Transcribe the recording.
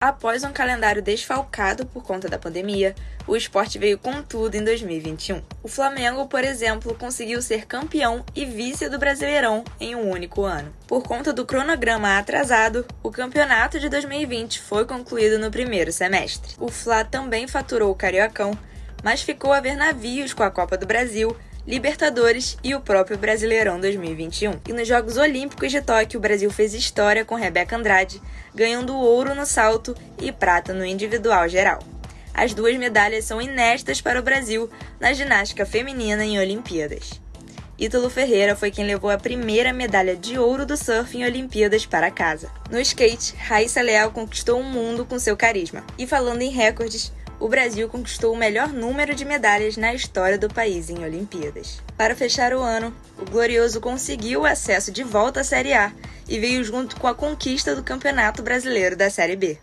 Após um calendário desfalcado por conta da pandemia, o esporte veio com tudo em 2021. O Flamengo, por exemplo, conseguiu ser campeão e vice do Brasileirão em um único ano. Por conta do cronograma atrasado, o campeonato de 2020 foi concluído no primeiro semestre. O Fla também faturou o Cariocão, mas ficou a ver navios com a Copa do Brasil Libertadores e o próprio Brasileirão 2021. E nos Jogos Olímpicos de Tóquio, o Brasil fez história com Rebeca Andrade, ganhando ouro no salto e prata no individual geral. As duas medalhas são inéditas para o Brasil na ginástica feminina em Olimpíadas. Ítalo Ferreira foi quem levou a primeira medalha de ouro do surf em Olimpíadas para casa. No skate, Raíssa Leal conquistou o mundo com seu carisma. E falando em recordes, o Brasil conquistou o melhor número de medalhas na história do país em Olimpíadas. Para fechar o ano, o Glorioso conseguiu o acesso de volta à Série A e veio junto com a conquista do Campeonato Brasileiro da Série B.